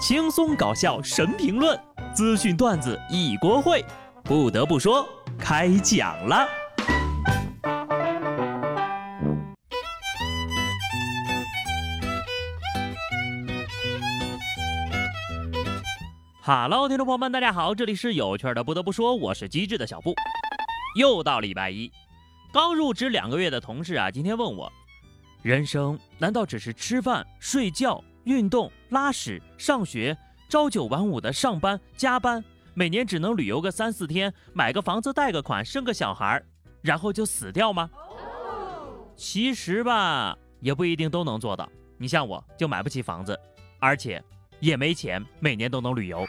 轻松搞笑神评论，资讯段子一锅烩。不得不说，开讲了。哈喽，听众朋友们，大家好，这里是有趣的。不得不说，我是机智的小布。又到礼拜一，刚入职两个月的同事啊，今天问我：人生难道只是吃饭、睡觉？运动、拉屎、上学、朝九晚五的上班、加班，每年只能旅游个三四天，买个房子、贷个款、生个小孩，然后就死掉吗？其实吧，也不一定都能做到。你像我，就买不起房子，而且也没钱每年都能旅游。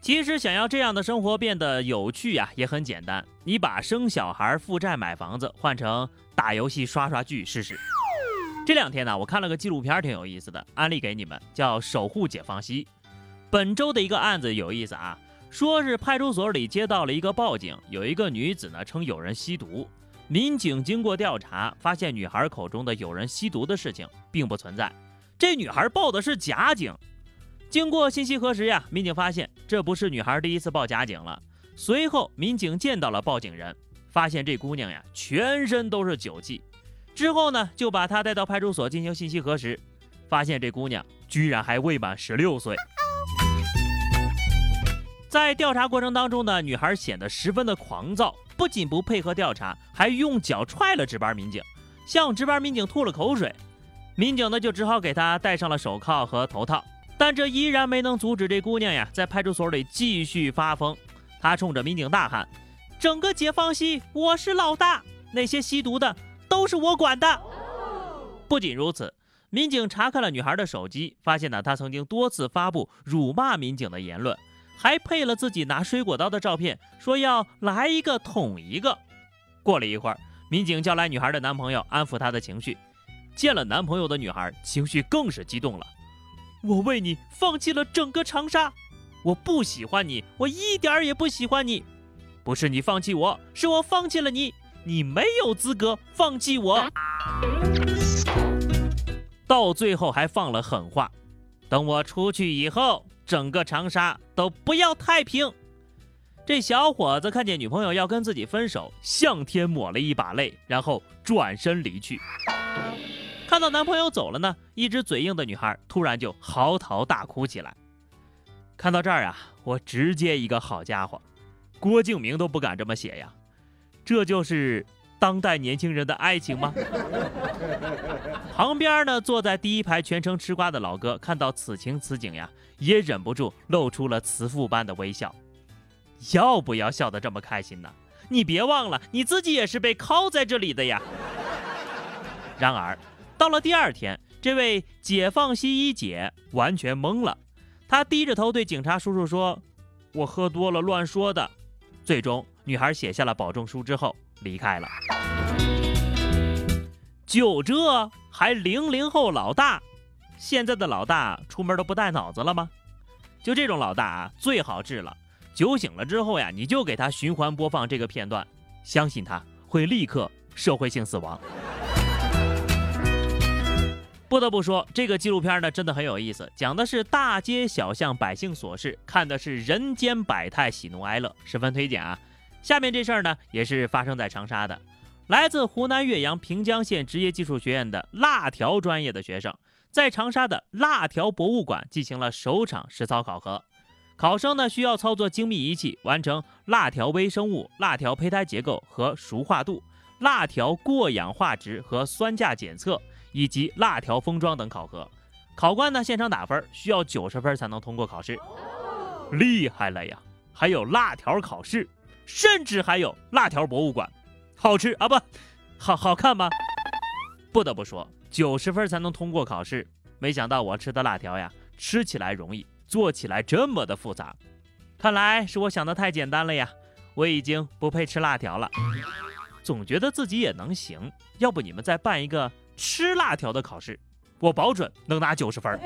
其实想要这样的生活变得有趣呀，也很简单，你把生小孩、负债、买房子换成打游戏、刷刷剧试试。这两天呢，我看了个纪录片，挺有意思的，安利给你们，叫《守护解放西》。本周的一个案子有意思啊，说是派出所里接到了一个报警，有一个女子呢称有人吸毒。民警经过调查，发现女孩口中的有人吸毒的事情并不存在，这女孩报的是假警。经过信息核实呀，民警发现这不是女孩第一次报假警了。随后，民警见到了报警人，发现这姑娘呀全身都是酒气。之后呢，就把她带到派出所进行信息核实，发现这姑娘居然还未满十六岁。在调查过程当中呢，女孩显得十分的狂躁，不仅不配合调查，还用脚踹了值班民警，向值班民警吐了口水。民警呢就只好给她戴上了手铐和头套，但这依然没能阻止这姑娘呀在派出所里继续发疯。她冲着民警大喊：“整个解放西，我是老大，那些吸毒的。”都是我管的。不仅如此，民警查看了女孩的手机，发现呢，她曾经多次发布辱骂民警的言论，还配了自己拿水果刀的照片，说要来一个捅一个。过了一会儿，民警叫来女孩的男朋友，安抚她的情绪。见了男朋友的女孩，情绪更是激动了。我为你放弃了整个长沙，我不喜欢你，我一点儿也不喜欢你。不是你放弃我，是我放弃了你。你没有资格放弃我，到最后还放了狠话，等我出去以后，整个长沙都不要太平。这小伙子看见女朋友要跟自己分手，向天抹了一把泪，然后转身离去。看到男朋友走了呢，一直嘴硬的女孩突然就嚎啕大哭起来。看到这儿啊，我直接一个好家伙，郭敬明都不敢这么写呀。这就是当代年轻人的爱情吗？旁边呢，坐在第一排全程吃瓜的老哥看到此情此景呀，也忍不住露出了慈父般的微笑。要不要笑得这么开心呢？你别忘了，你自己也是被铐在这里的呀。然而，到了第二天，这位解放西医姐完全懵了，她低着头对警察叔叔说：“我喝多了，乱说的。”最终。女孩写下了保证书之后离开了。就这还零零后老大，现在的老大出门都不带脑子了吗？就这种老大啊，最好治了。酒醒了之后呀，你就给他循环播放这个片段，相信他会立刻社会性死亡。不得不说，这个纪录片呢真的很有意思，讲的是大街小巷百姓琐事，看的是人间百态，喜怒哀乐，十分推荐啊。下面这事儿呢，也是发生在长沙的。来自湖南岳阳平江县职业技术学院的辣条专业的学生，在长沙的辣条博物馆进行了首场实操考核。考生呢，需要操作精密仪器，完成辣条微生物、辣条胚胎结构和熟化度、辣条过氧化值和酸价检测，以及辣条封装等考核。考官呢，现场打分，需要九十分才能通过考试。厉害了呀！还有辣条考试。甚至还有辣条博物馆，好吃啊不，好好看吗？不得不说，九十分才能通过考试。没想到我吃的辣条呀，吃起来容易，做起来这么的复杂。看来是我想的太简单了呀，我已经不配吃辣条了。总觉得自己也能行，要不你们再办一个吃辣条的考试，我保准能拿九十分。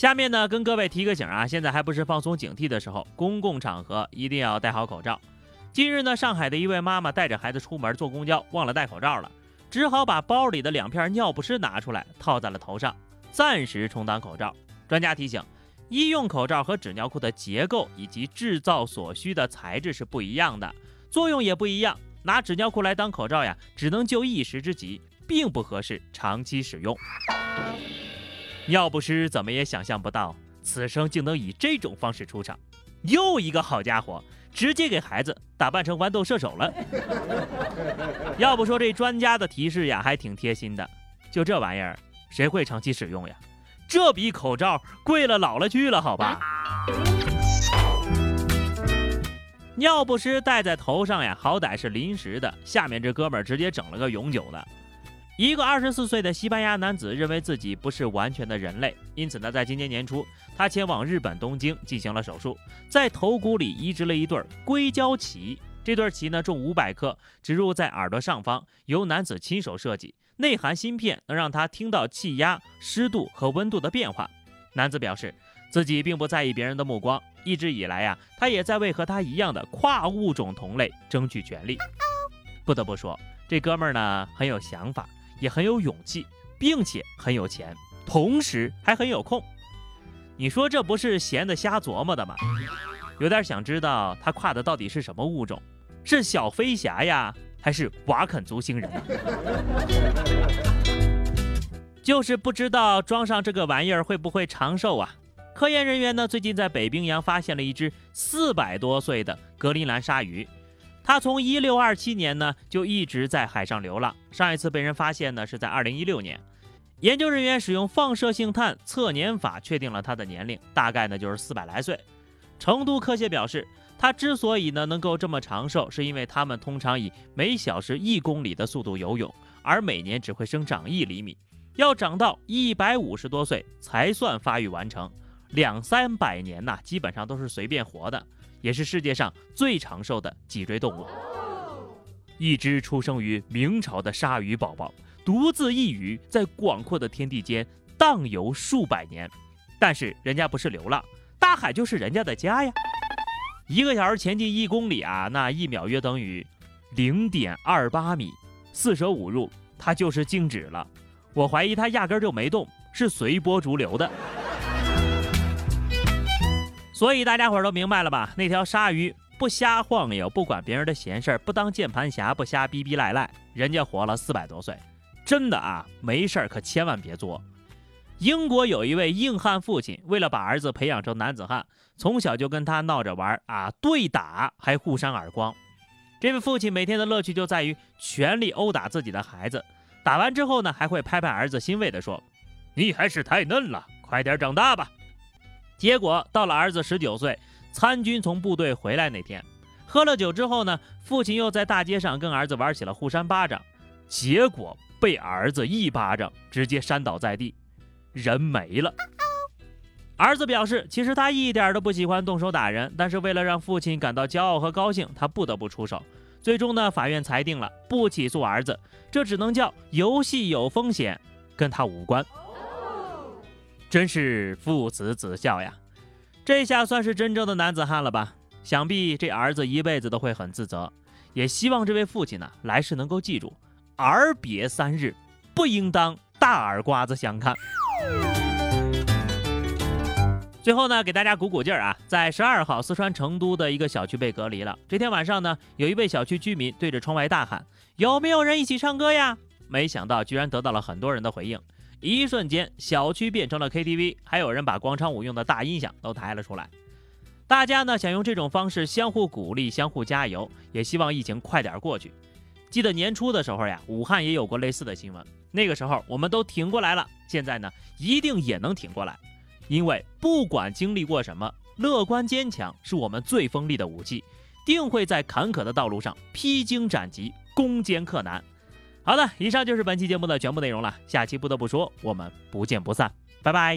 下面呢，跟各位提个醒啊，现在还不是放松警惕的时候，公共场合一定要戴好口罩。近日呢，上海的一位妈妈带着孩子出门坐公交，忘了戴口罩了，只好把包里的两片尿不湿拿出来套在了头上，暂时充当口罩。专家提醒，医用口罩和纸尿裤的结构以及制造所需的材质是不一样的，作用也不一样。拿纸尿裤来当口罩呀，只能救一时之急，并不合适长期使用。尿不湿怎么也想象不到，此生竟能以这种方式出场。又一个好家伙，直接给孩子打扮成豌豆射手了。要不说这专家的提示呀，还挺贴心的。就这玩意儿，谁会长期使用呀？这比口罩贵了老了去了，好吧？尿不湿戴在头上呀，好歹是临时的。下面这哥们儿直接整了个永久的。一个二十四岁的西班牙男子认为自己不是完全的人类，因此呢，在今年年初，他前往日本东京进行了手术，在头骨里移植了一对硅胶鳍。这对鳍呢重五百克，植入在耳朵上方，由男子亲手设计，内含芯片，能让他听到气压、湿度和温度的变化。男子表示自己并不在意别人的目光，一直以来呀，他也在为和他一样的跨物种同类争取权利。不得不说，这哥们儿呢很有想法。也很有勇气，并且很有钱，同时还很有空。你说这不是闲的瞎琢磨的吗？有点想知道他跨的到底是什么物种，是小飞侠呀，还是瓦肯族星人？就是不知道装上这个玩意儿会不会长寿啊？科研人员呢，最近在北冰洋发现了一只四百多岁的格陵兰鲨鱼。它从一六二七年呢就一直在海上流浪，上一次被人发现呢是在二零一六年。研究人员使用放射性碳测年法确定了它的年龄，大概呢就是四百来岁。成都科协表示，它之所以呢能够这么长寿，是因为它们通常以每小时一公里的速度游泳，而每年只会生长一厘米，要长到一百五十多岁才算发育完成，两三百年呐，基本上都是随便活的。也是世界上最长寿的脊椎动物。一只出生于明朝的鲨鱼宝宝，独自一鱼在广阔的天地间荡游数百年。但是人家不是流浪，大海就是人家的家呀。一个小时前进一公里啊，那一秒约等于零点二八米。四舍五入，它就是静止了。我怀疑它压根就没动，是随波逐流的。所以大家伙都明白了吧？那条鲨鱼不瞎晃悠，不管别人的闲事儿，不当键盘侠，不瞎逼逼赖赖，人家活了四百多岁，真的啊，没事儿可千万别作。英国有一位硬汉父亲，为了把儿子培养成男子汉，从小就跟他闹着玩啊，对打还互扇耳光。这位父亲每天的乐趣就在于全力殴打自己的孩子，打完之后呢，还会拍拍儿子，欣慰地说：“你还是太嫩了，快点长大吧。”结果到了儿子十九岁参军从部队回来那天，喝了酒之后呢，父亲又在大街上跟儿子玩起了互扇巴掌，结果被儿子一巴掌直接扇倒在地，人没了。儿子表示，其实他一点都不喜欢动手打人，但是为了让父亲感到骄傲和高兴，他不得不出手。最终呢，法院裁定了不起诉儿子，这只能叫游戏有风险，跟他无关。真是父慈子孝呀，这下算是真正的男子汉了吧？想必这儿子一辈子都会很自责，也希望这位父亲呢来世能够记住，儿别三日，不应当大耳瓜子相看。最后呢，给大家鼓鼓劲儿啊，在十二号，四川成都的一个小区被隔离了。这天晚上呢，有一位小区居民对着窗外大喊：“有没有人一起唱歌呀？”没想到居然得到了很多人的回应。一瞬间，小区变成了 KTV，还有人把广场舞用的大音响都抬了出来。大家呢想用这种方式相互鼓励、相互加油，也希望疫情快点过去。记得年初的时候呀，武汉也有过类似的新闻，那个时候我们都挺过来了。现在呢，一定也能挺过来，因为不管经历过什么，乐观坚强是我们最锋利的武器，定会在坎坷的道路上披荆斩棘、攻坚克难。好的，以上就是本期节目的全部内容了。下期不得不说，我们不见不散，拜拜。